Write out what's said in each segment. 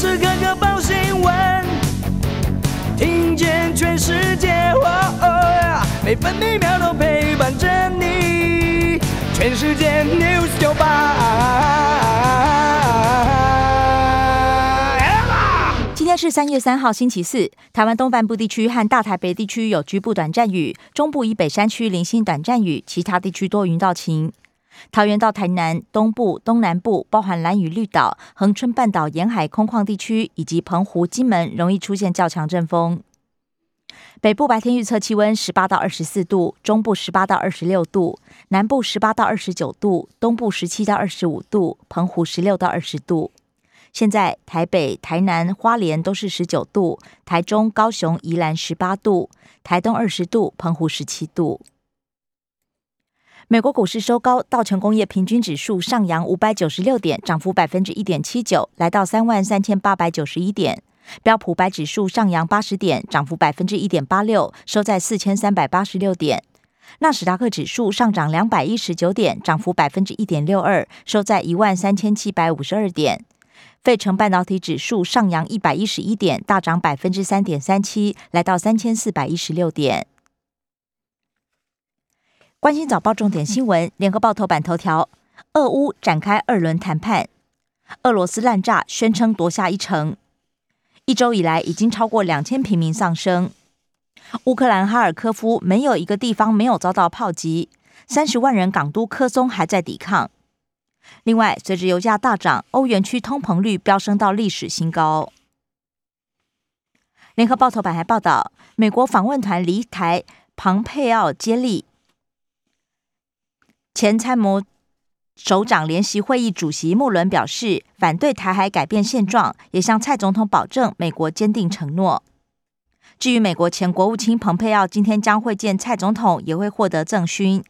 时刻刻报新闻，听见全世界，每分每秒都陪伴着你。全世界 news 九八。今天是三月三号，星期四。台湾东半部地区和大台北地区有局部短暂雨，中部以北山区零星短暂雨，其他地区多云到晴。桃园到台南东部、东南部，包含蓝屿绿岛、恒春半岛沿海空旷地区，以及澎湖、金门，容易出现较强阵风。北部白天预测气温十八到二十四度，中部十八到二十六度，南部十八到二十九度，东部十七到二十五度，澎湖十六到二十度。现在台北、台南、花莲都是十九度，台中、高雄、宜兰十八度，台东二十度，澎湖十七度。美国股市收高，道琼工业平均指数上扬五百九十六点，涨幅百分之一点七九，来到三万三千八百九十一点。标普白指数上扬八十点，涨幅百分之一点八六，收在四千三百八十六点。纳斯达克指数上涨两百一十九点，涨幅百分之一点六二，收在一万三千七百五十二点。费城半导体指数上扬一百一十一点，大涨百分之三点三七，来到三千四百一十六点。关心早报重点新闻，联合报头版头条：俄乌展开二轮谈判，俄罗斯滥炸，宣称夺下一城。一周以来，已经超过两千平民丧生。乌克兰哈尔科夫没有一个地方没有遭到炮击，三十万人港都科松还在抵抗。另外，随着油价大涨，欧元区通膨率飙升到历史新高。联合报头版还报道，美国访问团离台，庞佩奥接力。前参谋首长联席会议主席穆伦表示，反对台海改变现状，也向蔡总统保证美国坚定承诺。至于美国前国务卿蓬佩奥今天将会见蔡总统，也会获得赠勋。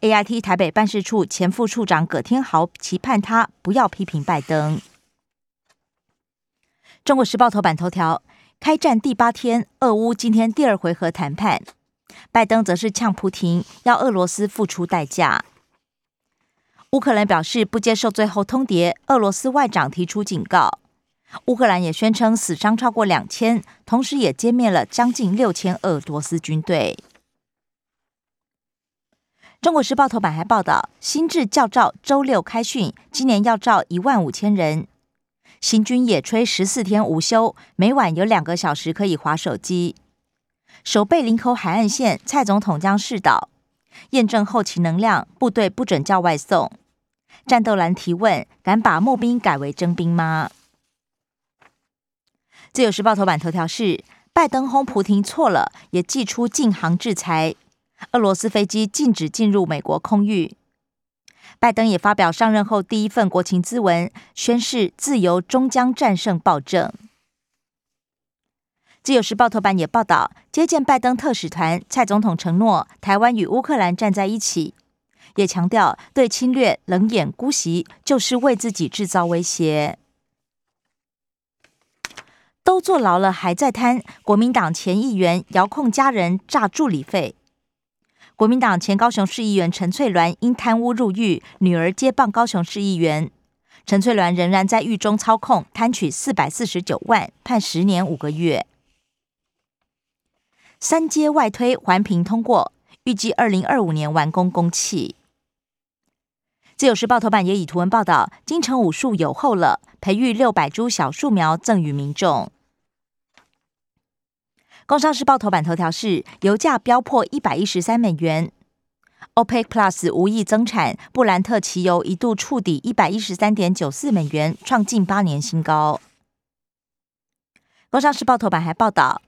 A I T 台北办事处前副处长葛天豪期盼他不要批评拜登。中国时报头版头条：开战第八天，俄乌今天第二回合谈判，拜登则是呛普廷，要俄罗斯付出代价。乌克兰表示不接受最后通牒，俄罗斯外长提出警告。乌克兰也宣称死伤超过两千，同时也歼灭了将近六千俄罗斯军队。中国时报头版还报道，新制教照周六开训，今年要招一万五千人。行军野炊十四天无休，每晚有两个小时可以划手机。守备林口海岸线，蔡总统将试导。验证后勤能量，部队不准叫外送。战斗蓝提问：敢把募兵改为征兵吗？自由时报头版头条是：拜登轰普廷错了，也寄出禁航制裁。俄罗斯飞机禁止进入美国空域。拜登也发表上任后第一份国情咨文，宣誓自由终将战胜暴政。自由时报头版也报道，接见拜登特使团，蔡总统承诺台湾与乌克兰站在一起，也强调对侵略冷眼姑息就是为自己制造威胁。都坐牢了还在贪，国民党前议员遥控家人诈助理费。国民党前高雄市议员陈翠鸾因贪污入狱，女儿接棒高雄市议员，陈翠鸾仍然在狱中操控，贪取四百四十九万，判十年五个月。三阶外推环评通过，预计二零二五年完工工期。自由时报头版也以图文报道，金城武树有后了，培育六百株小树苗赠予民众。工商时报头版头条是油价飙破一百一十三美元，OPEC Plus 无意增产，布兰特汽油一度触底一百一十三点九四美元，创近八年新高。工商时报头版还报道。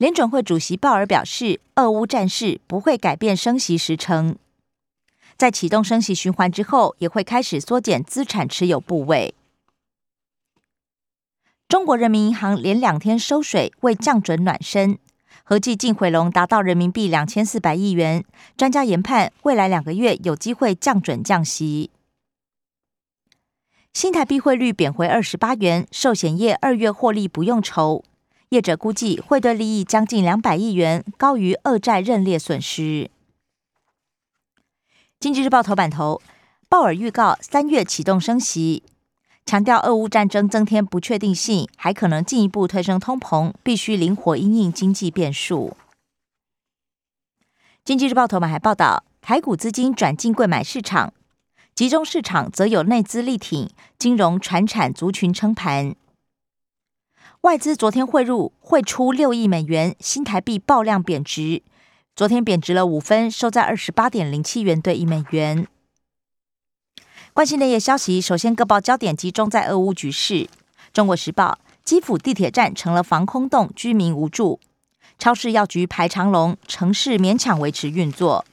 联准会主席鲍尔表示，俄乌战事不会改变升息时程，在启动升息循环之后，也会开始缩减资产持有部位。中国人民银行连两天收水，为降准暖身，合计净回笼达到人民币两千四百亿元。专家研判，未来两个月有机会降准降息。新台币汇率贬回二十八元，寿险业二月获利不用愁。业者估计汇兑利益将近两百亿元，高于二债认列损失。经济日报头版头，鲍尔预告三月启动升息，强调俄乌战争增添不确定性，还可能进一步推升通膨，必须灵活应应经济变数。经济日报头版还报道，台股资金转进贵买市场，集中市场则有内资力挺，金融、船产族群撑盘。外资昨天汇入汇出六亿美元，新台币爆量贬值，昨天贬值了五分，收在二十八点零七元兑一美元。关心内页消息，首先各报焦点集中在俄乌局势。中国时报：基辅地铁站成了防空洞，居民无助；超市药局排长龙，城市勉强维持运作。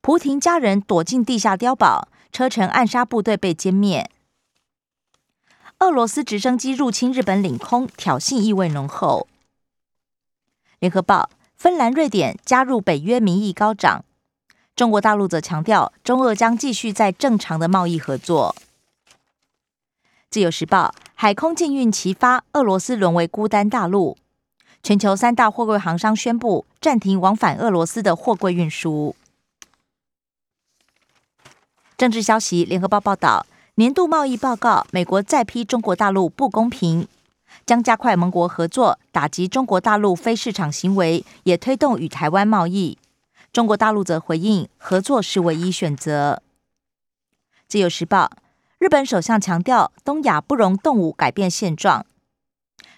蒲廷家人躲进地下碉堡，车臣暗杀部队被歼灭。俄罗斯直升机入侵日本领空，挑衅意味浓厚。联合报：芬兰、瑞典加入北约，民意高涨。中国大陆则强调，中俄将继续在正常的贸易合作。自由时报：海空禁运齐发，俄罗斯沦为孤单大陆。全球三大货柜航商宣布暂停往返俄罗斯的货柜运输。政治消息：联合报报道。年度贸易报告，美国再批中国大陆不公平，将加快盟国合作，打击中国大陆非市场行为，也推动与台湾贸易。中国大陆则回应，合作是唯一选择。自由时报，日本首相强调，东亚不容动武改变现状。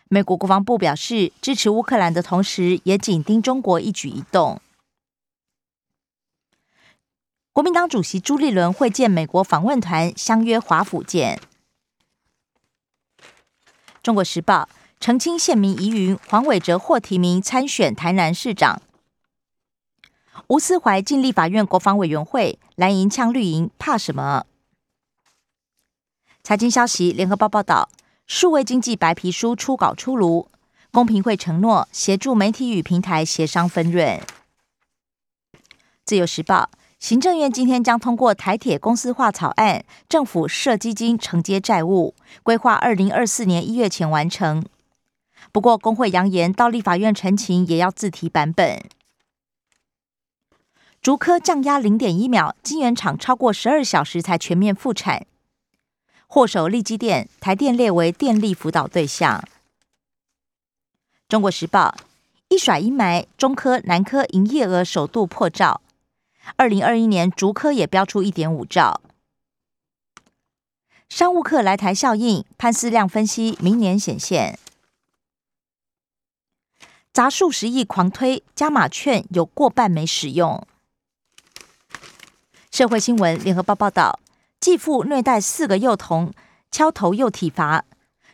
美国国防部表示，支持乌克兰的同时，也紧盯中国一举一动。国民党主席朱立伦会见美国访问团，相约华府见。中国时报澄清县民疑云，黄伟哲获提名参选台南市长。吴思怀进立法院国防委员会，蓝营呛绿营怕什么？财经消息，联合报报道，数位经济白皮书初稿出炉，公平会承诺协助媒体与平台协商分润。自由时报。行政院今天将通过台铁公司化草案，政府设基金承接债务，规划二零二四年一月前完成。不过，工会扬言到立法院陈情也要自提版本。竹科降压零点一秒，晶圆厂超过十二小时才全面复产。祸首立基电，台电列为电力辅导对象。中国时报一甩阴霾，中科、南科营业额首度破兆。二零二一年，竹科也标出一点五兆。商务客来台效应，潘思亮分析，明年显现。砸数十亿狂推加码券，有过半没使用。社会新闻，联合报报道，继父虐待四个幼童，敲头又体罚，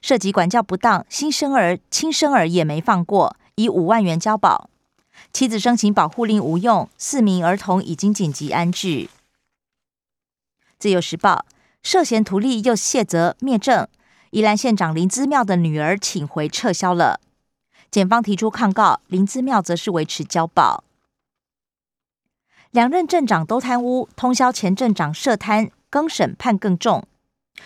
涉及管教不当，新生儿、亲生儿也没放过，以五万元交保。妻子申请保护令无用，四名儿童已经紧急安置。自由时报涉嫌图利又卸责灭证，宜兰县长林姿妙的女儿请回撤销了。检方提出抗告，林姿妙则是维持交保。两任镇长都贪污，通宵前镇长涉贪，更审判更重。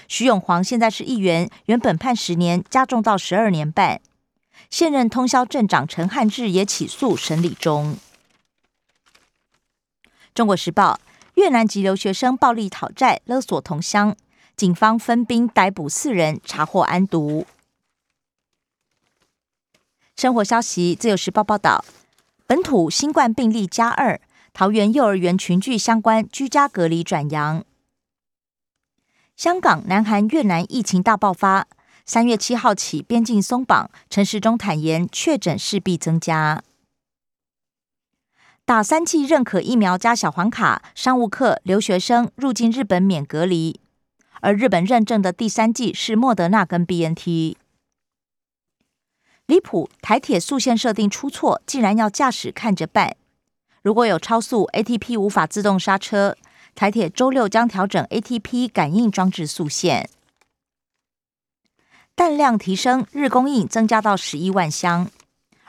徐永煌现在是议员，原本判十年，加重到十二年半。现任通宵镇长陈汉志也起诉审理中。中国时报：越南籍留学生暴力讨债勒索同乡，警方分兵逮捕四人，查获安毒。生活消息：自由时报报道，本土新冠病例加二，桃园幼儿园群聚相关居家隔离转阳。香港、南韩、越南疫情大爆发。三月七号起，边境松绑。陈时中坦言，确诊势必增加。打三剂认可疫苗加小黄卡，商务客、留学生入境日本免隔离。而日本认证的第三剂是莫德纳跟 BNT。离谱，台铁速线设定出错，竟然要驾驶看着办。如果有超速，ATP 无法自动刹车。台铁周六将调整 ATP 感应装置速线。弹量提升，日供应增加到十一万箱，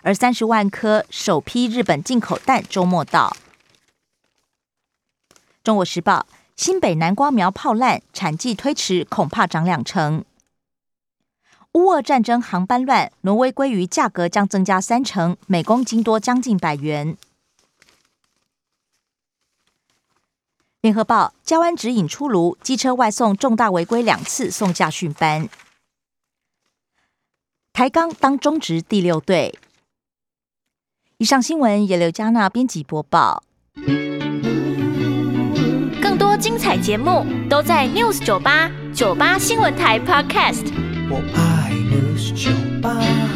而三十万颗首批日本进口蛋周末到。中国时报：新北南瓜苗泡烂，产季推迟，恐怕涨两成。乌俄战争航班乱，挪威鲑鱼价格将增加三成，每公斤多将近百元。联合报交安指引出炉，机车外送重大违规两次送驾训班。台钢当中职第六队。以上新闻由刘嘉娜编辑播报。更多精彩节目都在 News 九八九八新闻台 Podcast。我爱 News 酒吧。